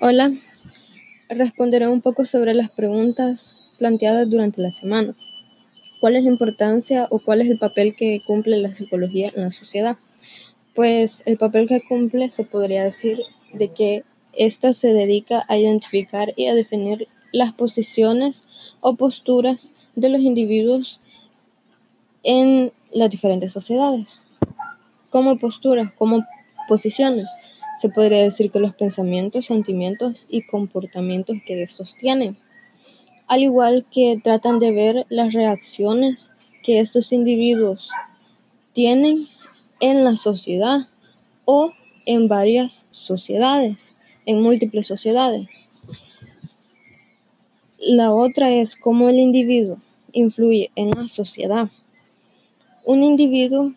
Hola, responderé un poco sobre las preguntas planteadas durante la semana. ¿Cuál es la importancia o cuál es el papel que cumple la psicología en la sociedad? Pues el papel que cumple se podría decir de que ésta se dedica a identificar y a definir las posiciones o posturas de los individuos en las diferentes sociedades. Como posturas, como posiciones se podría decir que los pensamientos, sentimientos y comportamientos que sostienen, al igual que tratan de ver las reacciones que estos individuos tienen en la sociedad o en varias sociedades, en múltiples sociedades. La otra es cómo el individuo influye en la sociedad. Un individuo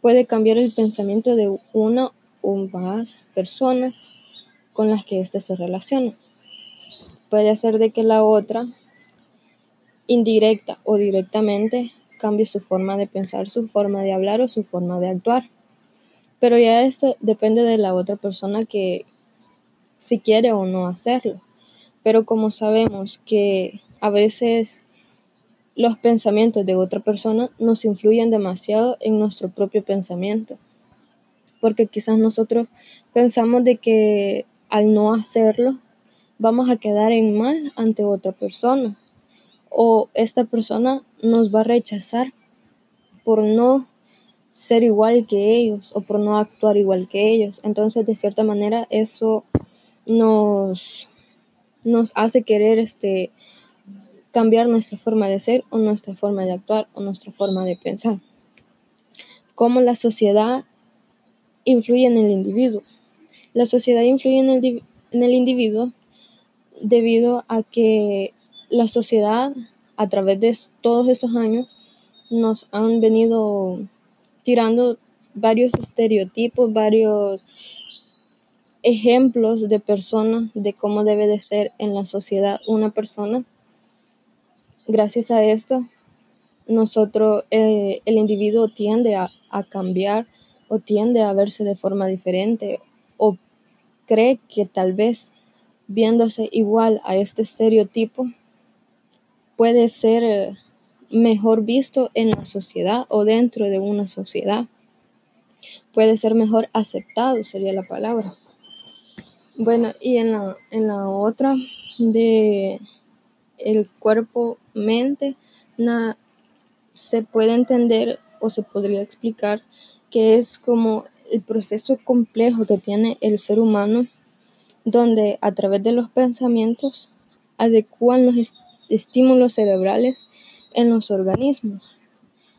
puede cambiar el pensamiento de una o más personas con las que éste se relaciona. Puede hacer de que la otra, indirecta o directamente, cambie su forma de pensar, su forma de hablar o su forma de actuar. Pero ya esto depende de la otra persona que si quiere o no hacerlo. Pero como sabemos que a veces los pensamientos de otra persona nos influyen demasiado en nuestro propio pensamiento porque quizás nosotros pensamos de que al no hacerlo vamos a quedar en mal ante otra persona o esta persona nos va a rechazar por no ser igual que ellos o por no actuar igual que ellos. Entonces, de cierta manera, eso nos, nos hace querer este, cambiar nuestra forma de ser o nuestra forma de actuar o nuestra forma de pensar. Como la sociedad influye en el individuo. La sociedad influye en el, en el individuo debido a que la sociedad a través de todos estos años nos han venido tirando varios estereotipos, varios ejemplos de personas, de cómo debe de ser en la sociedad una persona. Gracias a esto, nosotros, eh, el individuo tiende a, a cambiar o tiende a verse de forma diferente o cree que tal vez viéndose igual a este estereotipo puede ser eh, mejor visto en la sociedad o dentro de una sociedad. Puede ser mejor aceptado, sería la palabra. Bueno, y en la, en la otra de el cuerpo-mente, se puede entender o se podría explicar que es como el proceso complejo que tiene el ser humano, donde a través de los pensamientos adecúan los estímulos cerebrales en los organismos.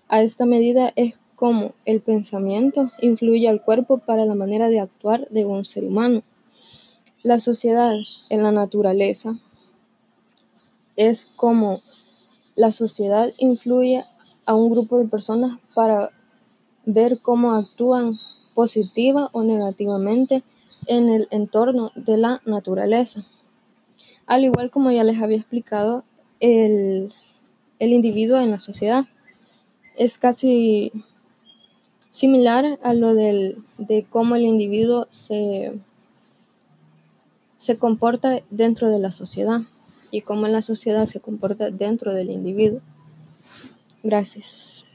A esta medida es como el pensamiento influye al cuerpo para la manera de actuar de un ser humano. La sociedad en la naturaleza es como la sociedad influye a un grupo de personas para ver cómo actúan positiva o negativamente en el entorno de la naturaleza. Al igual como ya les había explicado, el, el individuo en la sociedad es casi similar a lo del, de cómo el individuo se, se comporta dentro de la sociedad y cómo la sociedad se comporta dentro del individuo. Gracias.